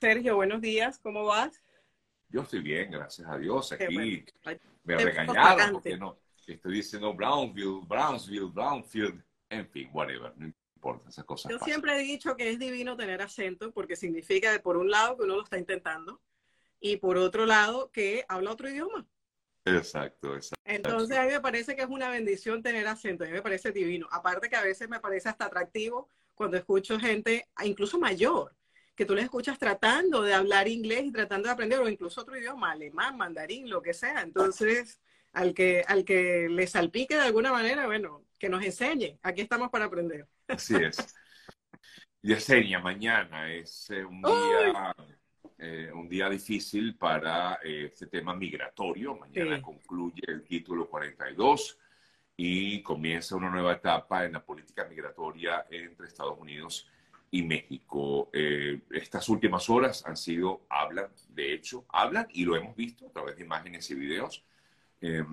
Sergio, buenos días, ¿cómo vas? Yo estoy bien, gracias a Dios. Aquí bueno. me regañaron porque no. Estoy diciendo Brownfield, Brownsville, Brownfield, en fin, whatever, no importa, esas cosas Yo pasan. siempre he dicho que es divino tener acento porque significa, por un lado, que uno lo está intentando y por otro lado, que habla otro idioma. Exacto, exacto. Entonces, a mí me parece que es una bendición tener acento, a mí me parece divino. Aparte que a veces me parece hasta atractivo cuando escucho gente, incluso mayor, que tú les escuchas tratando de hablar inglés y tratando de aprender, o incluso otro idioma, alemán, mandarín, lo que sea. Entonces, al que, al que le salpique de alguna manera, bueno, que nos enseñe. Aquí estamos para aprender. Así es. Yesenia, mañana es eh, un día, eh, un día difícil para eh, este tema migratorio. Mañana Sí. concluye el título 42 y comienza una nueva etapa en la política migratoria entre Estados Unidos y México. Eh, estas últimas horas han sido, hablan, de hecho, hablan y lo hemos visto a través de imágenes y videos, eh,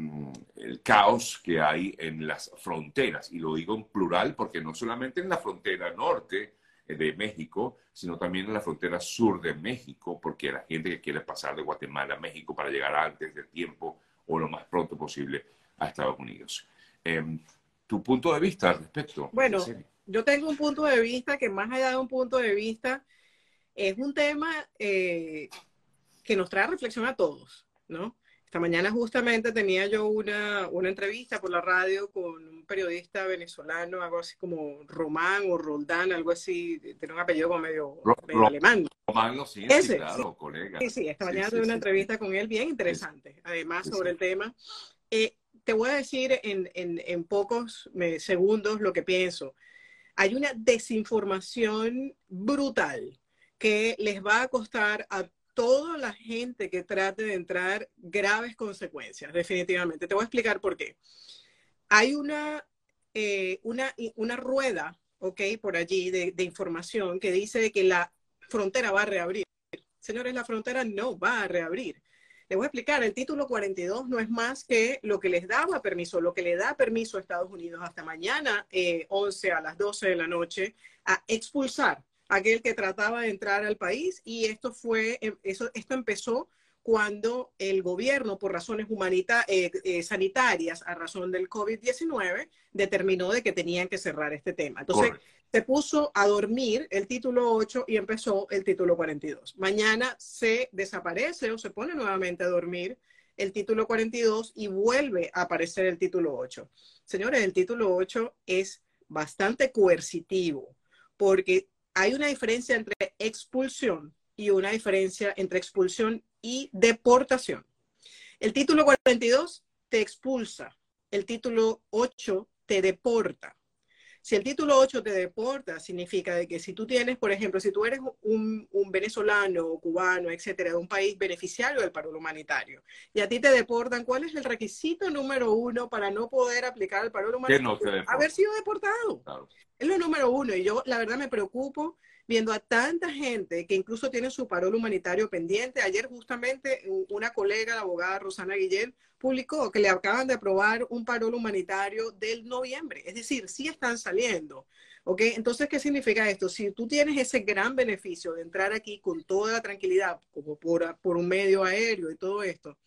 el caos que hay en las fronteras. Y lo digo en plural porque no solamente en la frontera norte eh, de México, sino también en la frontera sur de México, porque la gente que quiere pasar de Guatemala a México para llegar antes del tiempo o lo más pronto posible a Estados Unidos. Eh, ¿Tu punto de vista al respecto? Bueno? Yo tengo un punto de vista que más allá de un punto de vista, es un tema eh, que nos trae reflexión a todos, ¿no? Esta mañana justamente tenía yo una, una entrevista por la radio con un periodista venezolano, algo así como Román o Roldán, algo así, tiene un apellido como medio, Ro- medio Ro- alemán. Román lo sí, Ese, sí, claro, colega. Sí, sí, esta Sí, mañana sí, tuve una sí. entrevista con él bien interesante, además Sí, sobre sí. el tema. Eh, te voy a decir en, en- en pocos eh, segundos lo que pienso. Hay una desinformación brutal que les va a costar a toda la gente que trate de entrar graves consecuencias, definitivamente. Te voy a explicar por qué. Hay una, eh, una, una rueda, ¿ok? Por allí de, de información que dice que la frontera va a reabrir. Señores, la frontera no va a reabrir. Les voy a explicar, el título 42 no es más que lo que les daba permiso, lo que le da permiso a Estados Unidos hasta mañana, eh, 11 a las 12 de la noche, a expulsar a aquel que trataba de entrar al país. Y esto fue, eh, eso, esto empezó cuando el gobierno, por razones humanita- eh, eh, sanitarias, a razón del COVID-19, determinó de que tenían que cerrar este tema. Entonces, se puso a dormir el título 8 y empezó el título 42. Mañana se desaparece o se pone nuevamente a dormir el título 42 y vuelve a aparecer el título 8. Señores, el título 8 es bastante coercitivo porque hay una diferencia entre expulsión y una diferencia entre expulsión y deportación. El título 42 te expulsa, el título 8 te deporta. Si el título 8 te deporta, significa de que si tú tienes, por ejemplo, si tú eres un, un venezolano cubano, etcétera, de un país beneficiario del paro humanitario, y a ti te deportan, ¿cuál es el requisito número uno para no poder aplicar el paro humanitario? no. Haber sido deportado. Claro. Es lo número uno. Y yo, la verdad, me preocupo viendo a tanta gente que incluso tiene su parol humanitario pendiente. Ayer, justamente, una colega, la abogada Rosana Guillén, publicó que le acaban de aprobar un parol humanitario del noviembre. Es decir, sí están saliendo. ¿Ok? Entonces, ¿qué significa esto? Si tú tienes ese gran beneficio de entrar aquí con toda la tranquilidad, como por, por un medio aéreo y todo esto,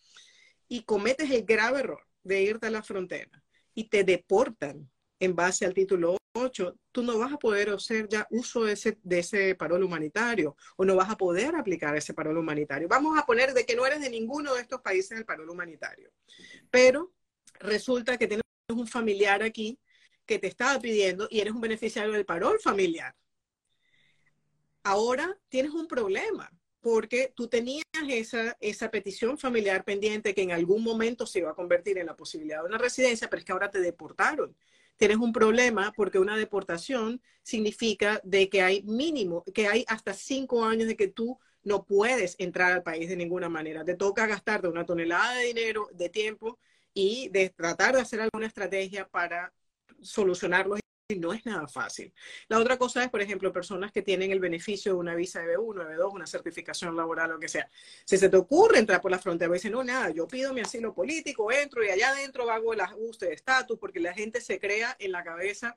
y cometes el grave error de irte a la frontera y te deportan en base al título 8, tú no vas a poder hacer ya uso de ese, de ese parol humanitario o no vas a poder aplicar ese parol humanitario. Vamos a poner de que no eres de ninguno de estos países del parol humanitario, pero resulta que tienes un familiar aquí que te estaba pidiendo y eres un beneficiario del parol familiar. Ahora tienes un problema porque tú tenías esa, esa petición familiar pendiente que en algún momento se iba a convertir en la posibilidad de una residencia, pero es que ahora te deportaron tienes un problema porque una deportación significa de que hay mínimo, que hay hasta cinco años de que tú no puedes entrar al país de ninguna manera. Te toca gastarte una tonelada de dinero, de tiempo y de tratar de hacer alguna estrategia para solucionarlo y no es nada fácil. La otra cosa es, por ejemplo, personas que tienen el beneficio de una visa de B1, de B2, una certificación laboral, lo que sea. Si se te ocurre entrar por la frontera, dicen, no, nada, yo pido mi asilo político, entro y allá adentro hago el ajuste de estatus, porque la gente se crea en la cabeza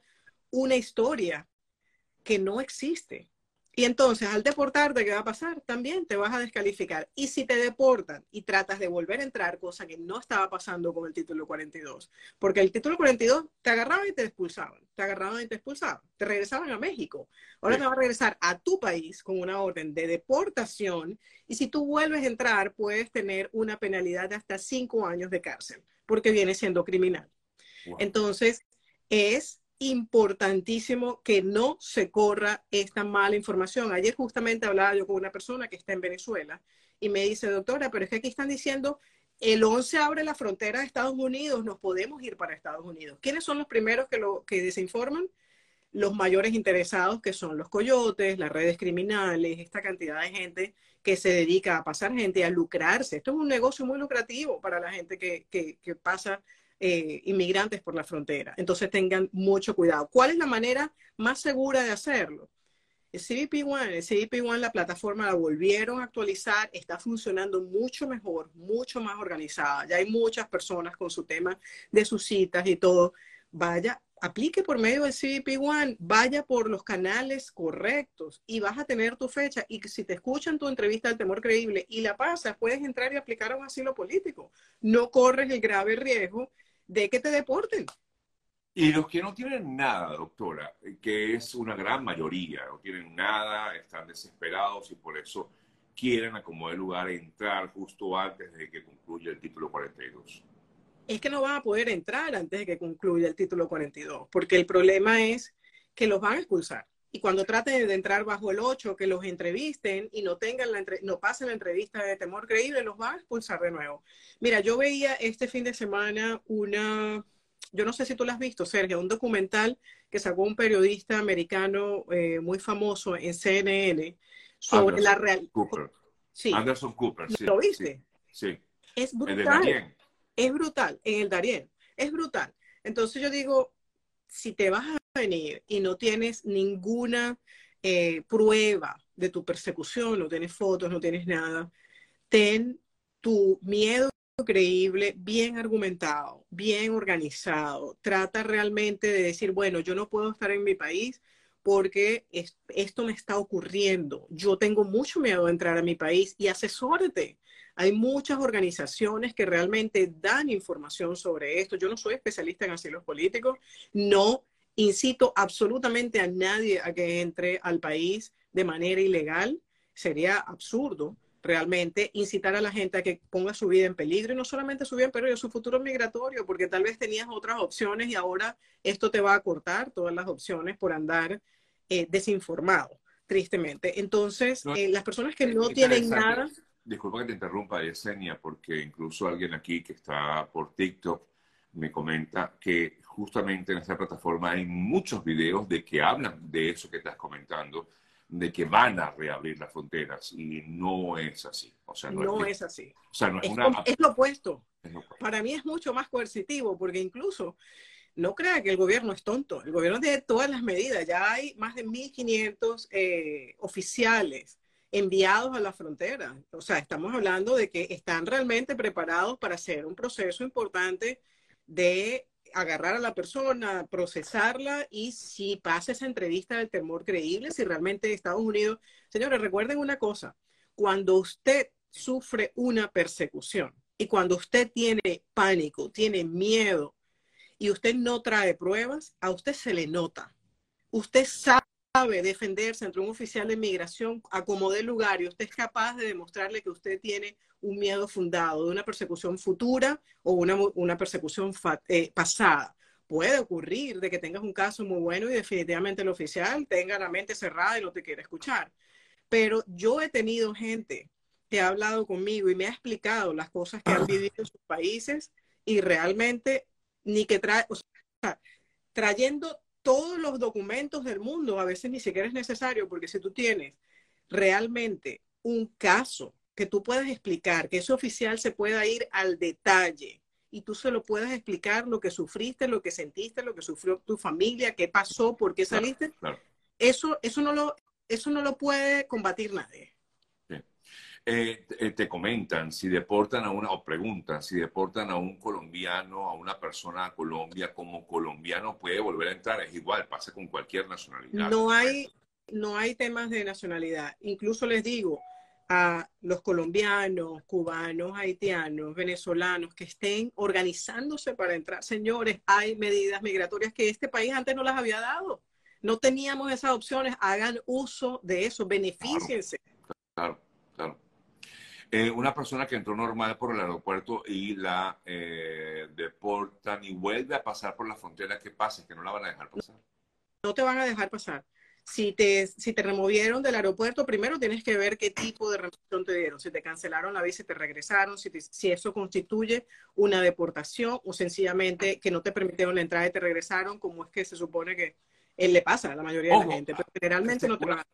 una historia que no existe. Y entonces, al deportarte, ¿qué va a pasar? También te vas a descalificar. Y si te deportan y tratas de volver a entrar, cosa que no estaba pasando con el título 42, porque el título 42 te agarraban y te expulsaban, te agarraban y te expulsaban, te regresaban a México. Ahora te va a regresar a tu país con una orden de deportación y si tú vuelves a entrar, puedes tener una penalidad de hasta cinco años de cárcel, porque viene siendo criminal. Entonces, es importantísimo que no se corra esta mala información. Ayer justamente hablaba yo con una persona que está en Venezuela y me dice, doctora, pero es que aquí están diciendo, el 11 abre la frontera de Estados Unidos, nos podemos ir para Estados Unidos. ¿Quiénes son los primeros que, lo, que desinforman? Los mayores interesados, que son los coyotes, las redes criminales, esta cantidad de gente que se dedica a pasar gente, a lucrarse. Esto es un negocio muy lucrativo para la gente que, pasa eh, inmigrantes por la frontera. Entonces tengan mucho cuidado. ¿Cuál es la manera más segura de hacerlo? El CBP One, el CBP One, la plataforma la volvieron a actualizar, está funcionando mucho mejor, mucho más organizada. Ya hay muchas personas con su tema de sus citas y todo. Vaya, aplique por medio del CBP One, vaya por los canales correctos y vas a tener tu fecha. Y si te escuchan tu entrevista del temor creíble y la pasas, puedes entrar y aplicar a un asilo político. No corres el grave riesgo de que te deporten. Y los que no tienen nada, doctora, que es una gran mayoría, no tienen nada, están desesperados y por eso quieren acomodar lugar entrar justo antes de que concluya el título 42. Es que no van a poder entrar antes de que concluya el título 42, porque el problema es que los van a expulsar. Y cuando traten de entrar bajo el 8, que los entrevisten y no tengan la no pasen la entrevista de temor creíble, los van a expulsar de nuevo. Mira, yo veía este fin de semana una, yo no sé si tú lo has visto, Sergio, un documental que sacó un periodista americano eh, muy famoso en CNN sobre la realidad. Sí. Anderson Cooper, sí. ¿Lo viste? Sí. Es brutal. Es brutal, en el Darien. Es brutal. Entonces yo digo, si te vas a venir y no tienes ninguna eh, prueba de tu persecución, no tienes fotos, no tienes nada, ten tu miedo creíble, bien argumentado, bien organizado. Trata realmente de decir, bueno, yo no puedo estar en mi país porque esto me está ocurriendo. Yo tengo mucho miedo de entrar a mi país y asesórate. Hay muchas organizaciones que realmente dan información sobre esto. Yo no soy especialista en asilos políticos, no incito absolutamente a nadie a que entre al país de manera ilegal. Sería absurdo realmente incitar a la gente a que ponga su vida en peligro y no solamente su vida en peligro, su futuro migratorio, porque tal vez tenías otras opciones y ahora esto te va a cortar todas las opciones por andar eh, desinformado, tristemente. Entonces, eh, las personas que no tienen nada... Disculpa que te interrumpa, Yesenia, porque incluso alguien aquí que está por TikTok me comenta que justamente en esta plataforma hay muchos videos de que hablan de eso que estás comentando, de que van a reabrir las fronteras y no es así. O sea, no, es, así. es, lo opuesto. Para mí es mucho más coercitivo porque incluso no crea que el gobierno es tonto. El gobierno tiene todas las medidas. Ya hay más de 1.500 eh, oficiales enviados a la frontera. O sea, estamos hablando de que están realmente preparados para hacer un proceso importante de agarrar a la persona, procesarla y si pasa esa entrevista del temor creíble, si realmente Estados Unidos, señores, recuerden una cosa, cuando usted sufre una persecución y cuando usted tiene pánico, tiene miedo y usted no trae pruebas, a usted se le nota. Usted sabe defenderse entre un oficial de inmigración a como de lugar y usted es capaz de demostrarle que usted tiene un miedo fundado de una persecución futura o una, una persecución eh, pasada. Puede ocurrir de que tengas un caso muy bueno y definitivamente el oficial tenga la mente cerrada y no te quiere escuchar. Pero yo he tenido gente que ha hablado conmigo y me ha explicado las cosas que han vivido en sus países y realmente ni que trae, o sea, trayendo todos los documentos del mundo, a veces ni siquiera es necesario, porque si tú tienes realmente un caso que tú puedas explicar, que ese oficial se pueda ir al detalle y tú se lo puedas explicar lo que sufriste, lo que sentiste, lo que sufrió tu familia, qué pasó, por qué saliste. Eso, eso, no lo, eso no lo puede combatir nadie. Eh, eh, te comentan si deportan a una, o preguntan si deportan a un colombiano, a una persona a Colombia como colombiano puede volver a entrar. Es igual, pasa con cualquier nacionalidad. No hay, no hay temas de nacionalidad. Incluso les digo a los colombianos, cubanos, haitianos, venezolanos que estén organizándose para entrar. Señores, hay medidas migratorias que este país antes no las había dado. No teníamos esas opciones. Hagan uso de eso, beneficiense. Claro, claro. Eh, una persona que entró normal por el aeropuerto y la eh, deportan y vuelve a pasar por la frontera, ¿qué pasa? Que no la van a dejar pasar. No te van a dejar pasar. Si te, si te removieron del aeropuerto, primero tienes que ver qué tipo de remoción te dieron. Si te cancelaron la visa y te regresaron, si, si eso constituye una deportación o sencillamente que no te permitieron la entrada y te regresaron, como es que se supone que él le pasa a la mayoría de la gente. Pero generalmente no te van a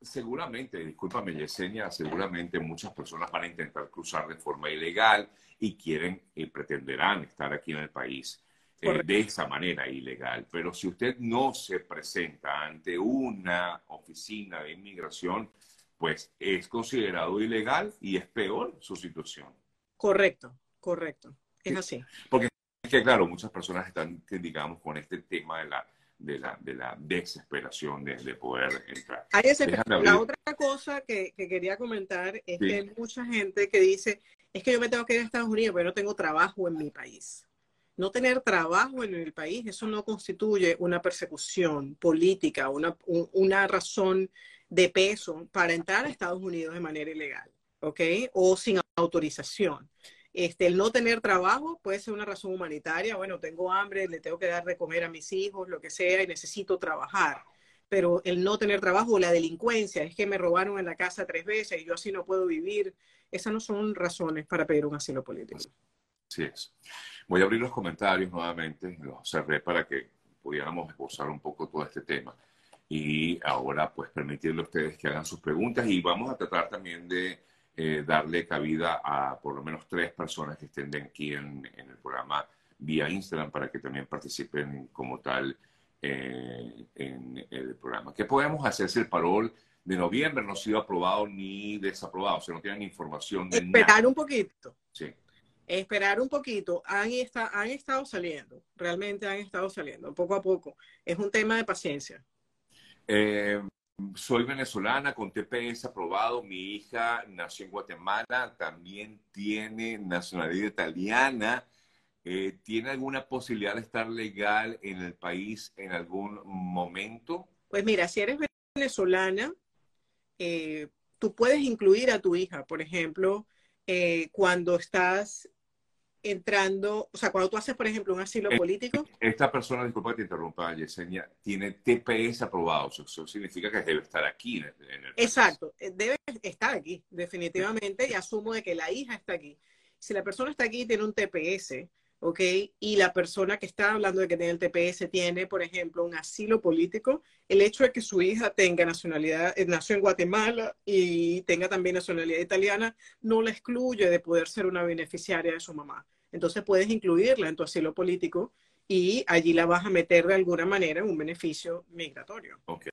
Seguramente, discúlpame Yesenia, seguramente muchas personas van a intentar cruzar de forma ilegal y quieren y pretenderán estar aquí en el país eh, de esa manera ilegal. Pero si usted no se presenta ante una oficina de inmigración, pues es considerado ilegal y es peor su situación. Correcto, correcto. Es así. Porque es que, claro, muchas personas están, digamos, con este tema de la de la, de la desesperación de, de poder entrar. La otra cosa que, que, quería comentar es que hay mucha gente que dice, es que yo me tengo que ir a Estados Unidos, pero no tengo trabajo en mi país. No tener trabajo en el país, eso no constituye una persecución política, una, una razón de peso para entrar a Estados Unidos de manera ilegal, ¿ok? O sin autorización. Este, el no tener trabajo puede ser una razón humanitaria. Bueno, tengo hambre, le tengo que dar de comer a mis hijos, lo que sea, y necesito trabajar. Pero el no tener trabajo o la delincuencia, es que me robaron en la casa tres veces y yo así no puedo vivir, esas no son razones para pedir un asilo político. Así es. Voy a abrir los comentarios nuevamente, los cerré para que pudiéramos esbozar un poco todo este tema. Y ahora, pues, permitirle a ustedes que hagan sus preguntas y vamos a tratar también de eh, darle cabida a por lo menos tres personas que estén de aquí en, el programa vía Instagram para que también participen como tal eh, en el programa. ¿Qué podemos hacer si el parol de noviembre no ha sido aprobado ni desaprobado? O sea, no tienen información de Esperar un poquito. Sí. Esperar un poquito. Han, han estado saliendo, realmente han estado saliendo, poco a poco. Es un tema de paciencia. Eh, soy venezolana con TPS aprobado. Mi hija nació en Guatemala, también tiene nacionalidad italiana. Eh, ¿Tiene alguna posibilidad de estar legal en el país en algún momento? Pues mira, si eres venezolana, eh, tú puedes incluir a tu hija, por ejemplo, eh, cuando estás entrando, o sea, cuando tú haces, por ejemplo, un asilo político. Esta persona, disculpa que te interrumpa, Yesenia, tiene TPS aprobado. Eso significa que debe estar aquí. En el, Exacto, eh, debe estar aquí, definitivamente, y asumo de que la hija está aquí. Si la persona está aquí y tiene un TPS, ¿ok? Y la persona que está hablando de que tiene el TPS tiene, por ejemplo, un asilo político, el hecho de que su hija tenga nacionalidad, eh, nació en Guatemala y tenga también nacionalidad italiana, no la excluye de poder ser una beneficiaria de su mamá. Entonces puedes incluirla en tu asilo político y allí la vas a meter de alguna manera en un beneficio migratorio. Ok.